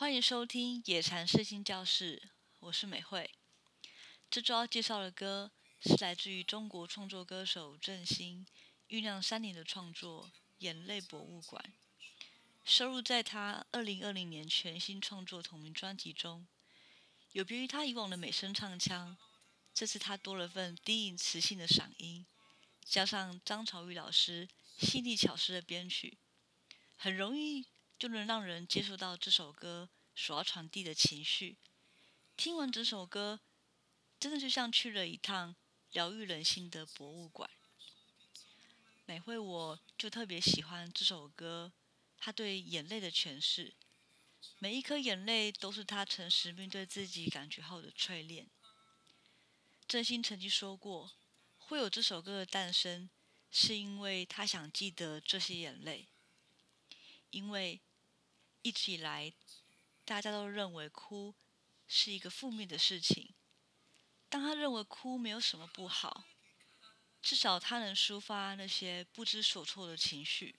欢迎收听野禅圣心教室，我是美惠。这周要介绍的歌是来自于中国创作歌手郑兴酝酿三年的创作《眼泪博物馆》，收录在他二零二零年全新创作同名专辑中。有别于他以往的美声唱腔，这次他多了份低吟磁性的嗓音，加上张朝玉老师细腻巧思的编曲，很容易就能让人接受到这首歌所要传递的情绪。听完这首歌，真的就像去了一趟疗愈人心的博物馆。美惠我就特别喜欢这首歌，他对眼泪的诠释。每一颗眼泪都是他诚实面对自己感觉后的淬炼。郑兴曾经说过，会有这首歌的诞生，是因为他想记得这些眼泪。因为一直以来，大家都认为哭是一个负面的事情。当他认为哭没有什么不好，至少他能抒发那些不知所措的情绪。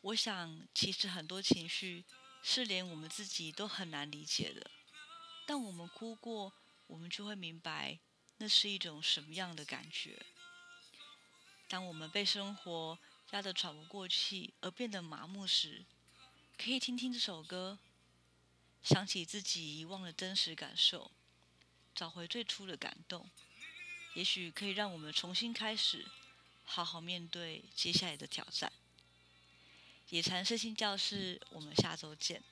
我想，其实很多情绪。是连我们自己都很难理解的，但我们哭过，我们就会明白那是一种什么样的感觉。当我们被生活压得喘不过气而变得麻木时，可以听听这首歌，想起自己遗忘的真实感受，找回最初的感动，也许可以让我们重新开始，好好面对接下来的挑战。野禅身心教室，我们下周见。